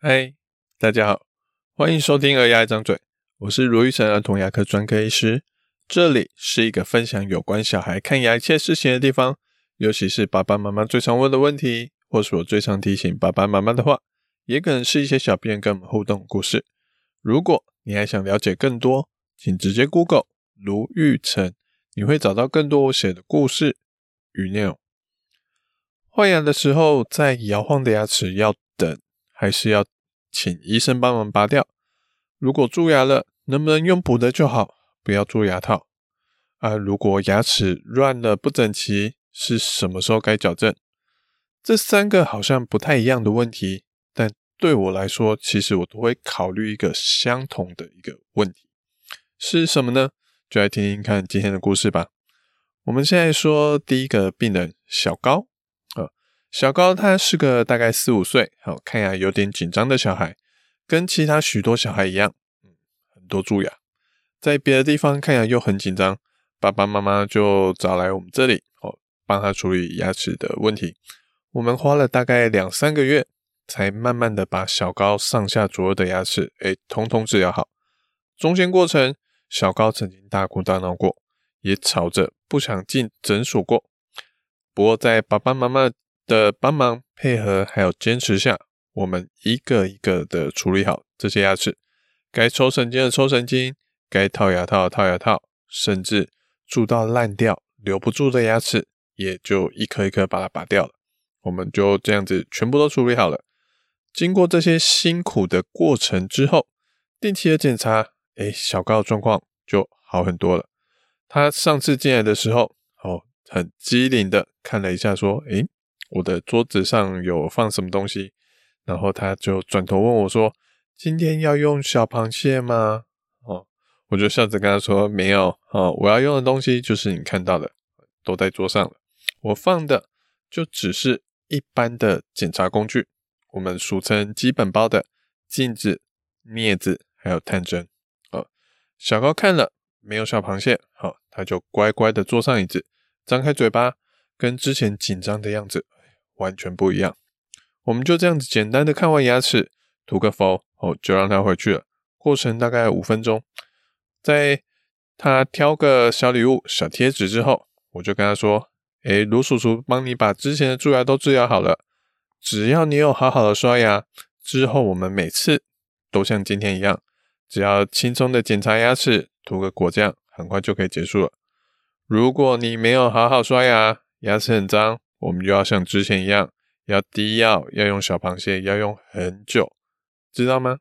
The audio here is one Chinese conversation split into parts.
嗨，大家好，欢迎收听《儿牙一张嘴》，我是罗玉成儿童牙科专科医师。这里是一个分享有关小孩看牙一切事情的地方，尤其是爸爸妈妈最常问的问题，或是我最常提醒爸爸妈妈的话，也可能是一些小编跟我们互动故事。如果你还想了解更多，请直接 Google 卢玉成，你会找到更多我写的故事与内容。换牙的时候，在摇晃的牙齿要等。还是要请医生帮忙拔掉。如果蛀牙了，能不能用补的就好，不要做牙套。啊，如果牙齿乱了不整齐，是什么时候该矫正？这三个好像不太一样的问题，但对我来说，其实我都会考虑一个相同的一个问题，是什么呢？就来听听看今天的故事吧。我们现在说第一个病人小高。小高他是个大概四五岁，好，看牙有点紧张的小孩，跟其他许多小孩一样，嗯，很多蛀牙，在别的地方看牙又很紧张，爸爸妈妈就找来我们这里，哦，帮他处理牙齿的问题。我们花了大概两三个月，才慢慢的把小高上下左右的牙齿，诶，通通治疗好。中间过程，小高曾经大哭大闹过，也吵着不想进诊所过。不过在爸爸妈妈的帮忙配合还有坚持下，我们一个一个的处理好这些牙齿，该抽神经的抽神经，该套牙套的套牙套，甚至蛀到烂掉留不住的牙齿，也就一颗一颗把它拔掉了。我们就这样子全部都处理好了。经过这些辛苦的过程之后，定期的检查，哎，小高的状况就好很多了。他上次进来的时候，哦，很机灵的看了一下，说，哎。我的桌子上有放什么东西，然后他就转头问我说：“今天要用小螃蟹吗？”哦，我就笑着跟他说：“没有，哦，我要用的东西就是你看到的，都在桌上了。我放的就只是一般的检查工具，我们俗称基本包的镜子、镊子还有探针。哦，小高看了没有小螃蟹，好，哦，他就乖乖的坐上椅子，张开嘴巴，跟之前紧张的样子。”完全不一样，我们就这样子简单的看完牙齿，涂个氟，哦，就让他回去了。过程大概五分钟，在他挑个小礼物、小贴纸之后，我就跟他说：“诶，卢叔叔帮你把之前的蛀牙都治疗好了，只要你有好好的刷牙，之后我们每次都像今天一样，只要轻松的检查牙齿，涂个果酱，很快就可以结束了。如果你没有好好刷牙，牙齿很脏。”我们就要像之前一样，要滴药，要用小螃蟹，要用很久，知道吗？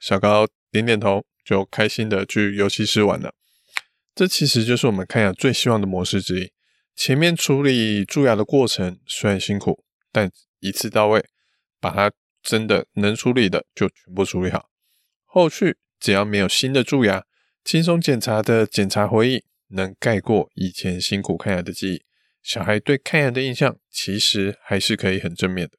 小高点点头，就开心的去游戏室玩了。这其实就是我们看牙最希望的模式之一。前面处理蛀牙的过程虽然辛苦，但一次到位，把它真的能处理的就全部处理好。后续只要没有新的蛀牙，轻松检查的检查回忆能盖过以前辛苦看牙的记忆。小孩对看牙的印象其实还是可以很正面的，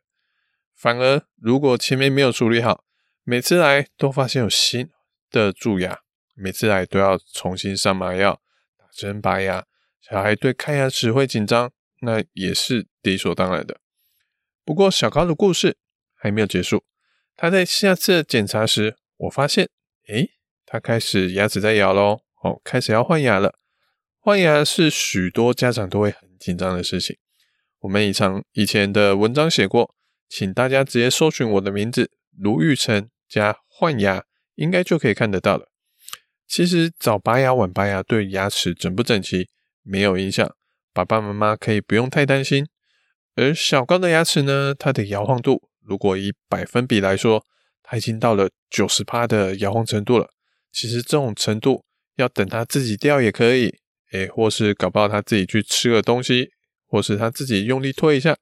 反而如果前面没有处理好，每次来都发现有新的蛀牙，每次来都要重新上麻药、打针拔牙，小孩对看牙齿会紧张，那也是理所当然的。不过小高的故事还没有结束，他在下次检查时，我发现，诶，他开始牙齿在摇喽，哦，开始要换牙了。换牙是许多家长都会很紧张的事情。我们以前以前的文章写过，请大家直接搜寻我的名字卢玉成加换牙，应该就可以看得到了。其实早拔牙晚拔牙对牙齿整不整齐没有影响，爸爸妈妈可以不用太担心。而小高的牙齿呢，它的摇晃度如果以百分比来说，它已经到了九十趴的摇晃程度了。其实这种程度要等它自己掉也可以。诶，或是搞不好他自己去吃个东西，或是他自己用力推一下，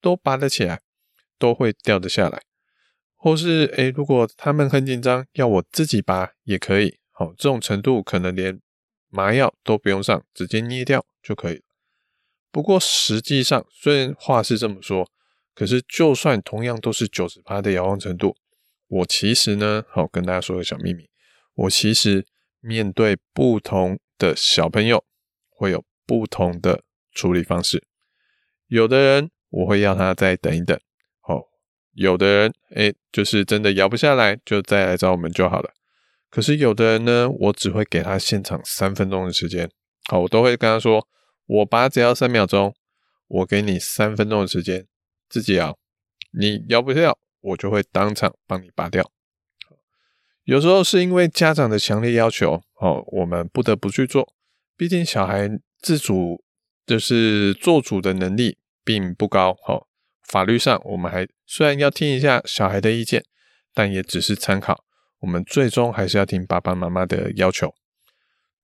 都拔得起来，都会掉得下来。或是诶，如果他们很紧张，要我自己拔也可以。好，这种程度可能连麻药都不用上，直接捏掉就可以。不过实际上，虽然话是这么说，可是就算同样都是九十趴的摇晃程度，我其实呢，好跟大家说个小秘密，我其实面对不同的小朋友。会有不同的处理方式，有的人我会要他再等一等，好，有的人哎，就是真的摇不下来，就再来找我们就好了。可是有的人呢，我只会给他现场三分钟的时间，好，我都会跟他说，我拔只要三秒钟，我给你三分钟的时间自己摇，你摇不掉，我就会当场帮你拔掉。有时候是因为家长的强烈要求，哦，我们不得不去做，毕竟小孩自主就是做主的能力并不高，哦，法律上我们还虽然要听一下小孩的意见，但也只是参考。我们最终还是要听爸爸妈妈的要求。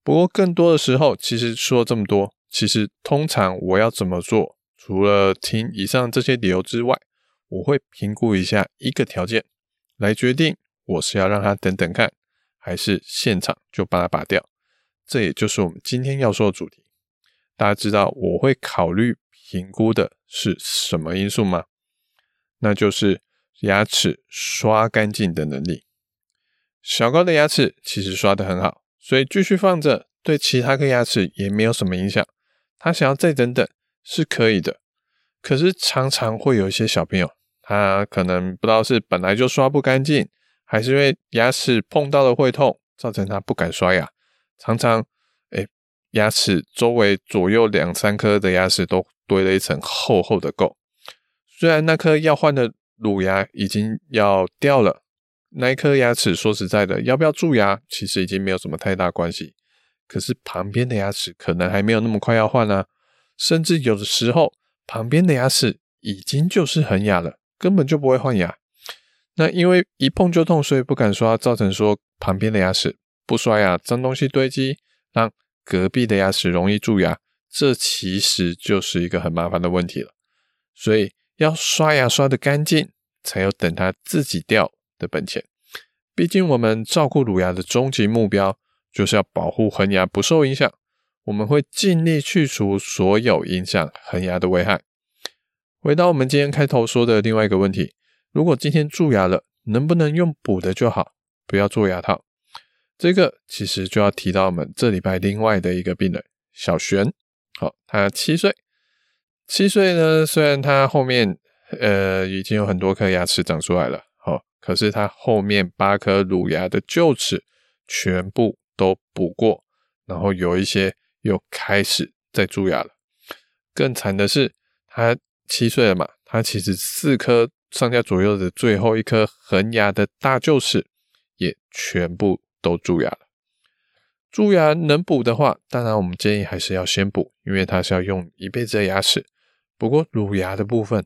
不过更多的时候，其实说这么多，其实通常我要怎么做，除了听以上这些理由之外，我会评估一下一个条件，来决定我是要让他等等看，还是现场就把它拔掉。这也就是我们今天要说的主题。大家知道我会考虑评估的是什么因素吗？那就是牙齿刷干净的能力。小高的牙齿其实刷得很好，所以继续放着对其他颗牙齿也没有什么影响。他想要再等等是可以的，可是常常会有一些小朋友，他可能不知道是本来就刷不干净，还是因为牙齿碰到了会痛，造成他不敢刷牙。常常，哎，牙齿周围左右两三颗的牙齿都堆了一层厚厚的垢。虽然那颗要换的乳牙已经要掉了。那一颗牙齿，说实在的，要不要蛀牙，其实已经没有什么太大关系。可是旁边的牙齿可能还没有那么快要换啊，甚至有的时候旁边的牙齿已经就是恒牙了，根本就不会换牙。那因为一碰就痛，所以不敢刷，造成说旁边的牙齿不刷牙，脏东西堆积，让隔壁的牙齿容易蛀牙，这其实就是一个很麻烦的问题了。所以要刷牙刷得干净，才有等它自己掉的本钱，毕竟我们照顾乳牙的终极目标就是要保护恒牙不受影响。我们会尽力去除所有影响恒牙的危害。回到我们今天开头说的另外一个问题：如果今天蛀牙了，能不能用补的就好，不要做牙套？这个其实就要提到我们这礼拜另外的一个病人小璇。好，他七岁，七岁呢，虽然他后面呃已经有很多颗牙齿长出来了。好可是他后面八颗乳牙的臼齿全部都补过，然后有一些又开始在蛀牙了。更惨的是，他七岁了嘛，他其实四颗上下左右的最后一颗恒牙的大臼齿也全部都蛀牙了。蛀牙能补的话，当然我们建议还是要先补，因为他是要用一辈子的牙齿。不过乳牙的部分，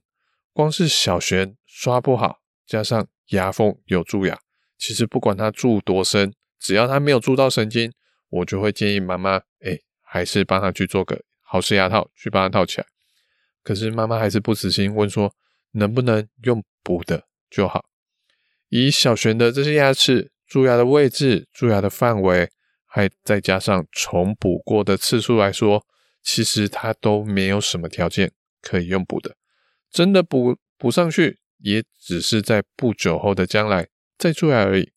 光是小璇刷不好，加上牙缝有蛀牙，其实不管它蛀多深，只要它没有蛀到神经，我就会建议妈妈，哎，还是帮他去做个好式牙套，去帮他套起来。可是妈妈还是不死心，问说能不能用补的就好。以小璇的这些牙齿蛀牙的位置、蛀牙的范围，还再加上重补过的次数来说，其实它都没有什么条件可以用补的。真的补补上去。也只是在不久后的将来再蛀牙而已，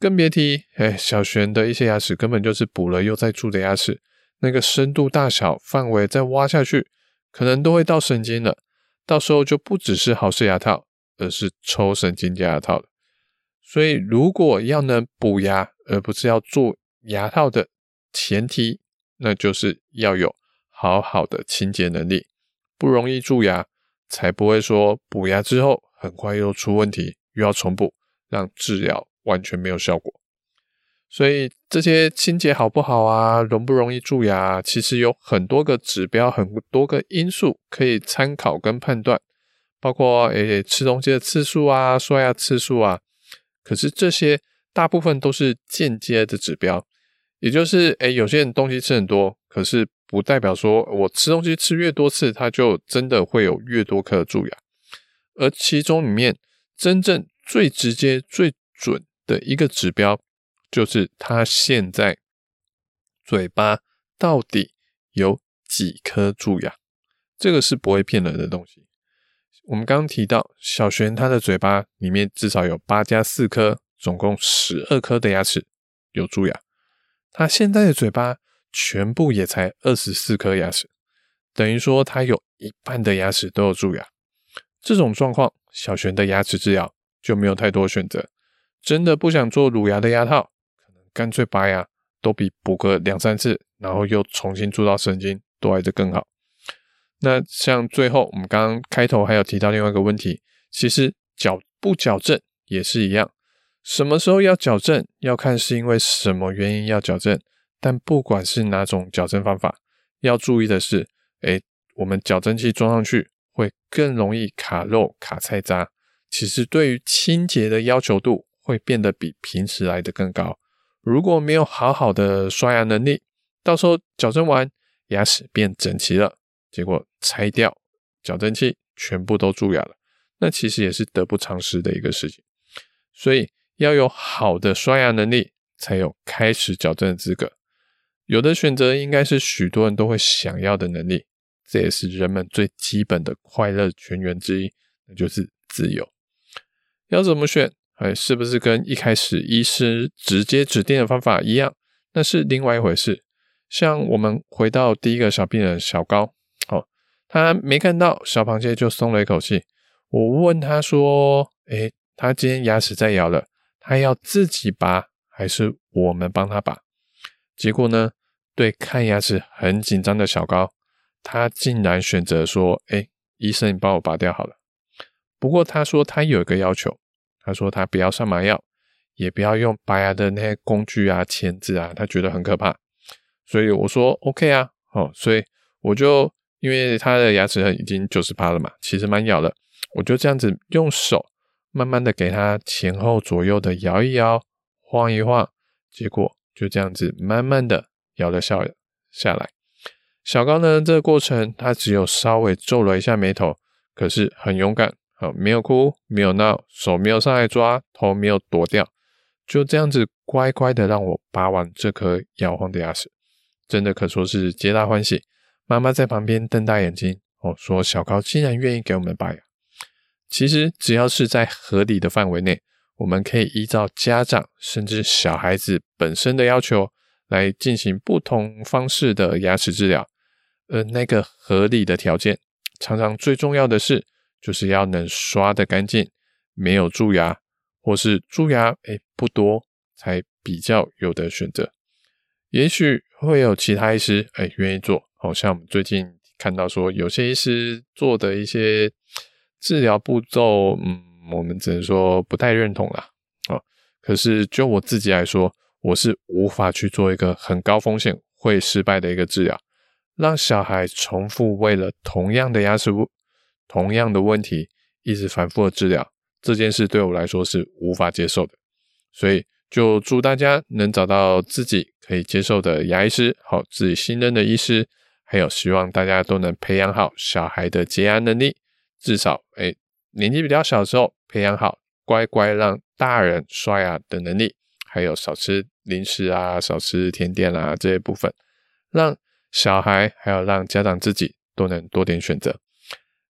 更别提哎，小璇的一些牙齿根本就是补了又再蛀的牙齿，那个深度大小范围再挖下去，可能都会到神经了，到时候就不只是好式牙套，而是抽神经加牙套了。所以，如果要能补牙，而不是要做牙套的前提，那就是要有好好的清洁能力，不容易蛀牙。才不会说补牙之后很快又出问题，又要重补，让治疗完全没有效果。所以这些清洁好不好啊，容不容易蛀牙，其实有很多个指标，很多个因素可以参考跟判断，包括诶吃东西的次数啊，刷牙次数啊。可是这些大部分都是间接的指标，也就是诶有些人东西吃很多，可是。不代表说我吃东西吃越多次，它就真的会有越多颗蛀牙。而其中里面真正最直接、最准的一个指标，就是他现在嘴巴到底有几颗蛀牙。这个是不会骗人的东西。我们刚刚提到小璇他的嘴巴里面至少有八加四颗，总共十二颗的牙齿有蛀牙。他现在的嘴巴。全部也才二十四颗牙齿，等于说他有一半的牙齿都有蛀牙。这种状况小璇的牙齿治疗就没有太多选择。真的不想做乳牙的牙套，可能干脆拔牙都比补个两三次，然后又重新铸造神经都来得更好。那像最后我们刚刚开头还有提到另外一个问题，其实矫不矫正也是一样。什么时候要矫正，要看是因为什么原因要矫正。但不管是哪种矫正方法，要注意的是，诶，我们矫正器装上去会更容易卡肉、卡菜渣。其实对于清洁的要求度会变得比平时来得更高。如果没有好好的刷牙能力，到时候矫正完牙齿变整齐了，结果拆掉矫正器全部都蛀牙了，那其实也是得不偿失的一个事情。所以要有好的刷牙能力，才有开始矫正的资格。有的选择应该是许多人都会想要的能力，这也是人们最基本的快乐泉源之一，那就是自由。要怎么选？哎，是不是跟一开始医师直接指定的方法一样？那是另外一回事。像我们回到第一个小病人小高，哦，他没看到小螃蟹就松了一口气。我问他说：“诶，他今天牙齿在咬了，他要自己拔还是我们帮他拔？”结果呢？对看牙齿很紧张的小高，他竟然选择说：“哎，医生，你帮我拔掉好了。”不过他说他有一个要求，他说他不要上麻药，也不要用拔牙的那些工具啊、钳子啊，他觉得很可怕。所以我说 OK 啊，哦，所以我就因为他的牙齿已经九十八了嘛，其实蛮咬的，我就这样子用手慢慢的给他前后左右的摇一摇、晃一晃，结果就这样子慢慢的。咬了笑下来，小高呢？这个过程他只有稍微皱了一下眉头，可是很勇敢，好，没有哭，没有闹，手没有上来抓，头没有躲掉，就这样子乖乖的让我拔完这颗摇晃的牙齿，真的可说是皆大欢喜。妈妈在旁边瞪大眼睛，哦，说小高竟然愿意给我们拔牙。其实只要是在合理的范围内，我们可以依照家长甚至小孩子本身的要求。来进行不同方式的牙齿治疗，而那个合理的条件，常常最重要的是，就是要能刷得干净，没有蛀牙，或是蛀牙诶不多，才比较有的选择。也许会有其他医师诶愿意做，好像我们最近看到说，有些医师做的一些治疗步骤，嗯，我们只能说不太认同啦。哦，可是就我自己来说。我是无法去做一个很高风险会失败的一个治疗，让小孩重复为了同样的牙齿、同样的问题一直反复的治疗，这件事对我来说是无法接受的。所以，就祝大家能找到自己可以接受的牙医师，好，自己信任的医师，还有希望大家都能培养好小孩的洁牙能力，至少，哎，年纪比较小的时候培养好乖乖让大人刷牙的能力。还有少吃零食啊，少吃甜点啊，这些部分，让小孩还有让家长自己都能多点选择。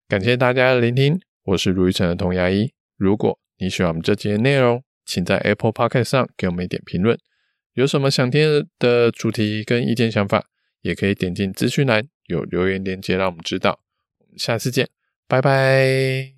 感谢大家的聆听，我是如玉城的童牙医。如果你喜欢我们这集的内容，请在 Apple Podcast 上给我们一点评论。有什么想听的主题跟意见想法，也可以点进资讯栏有留言链接让我们知道。我们下次见，拜拜。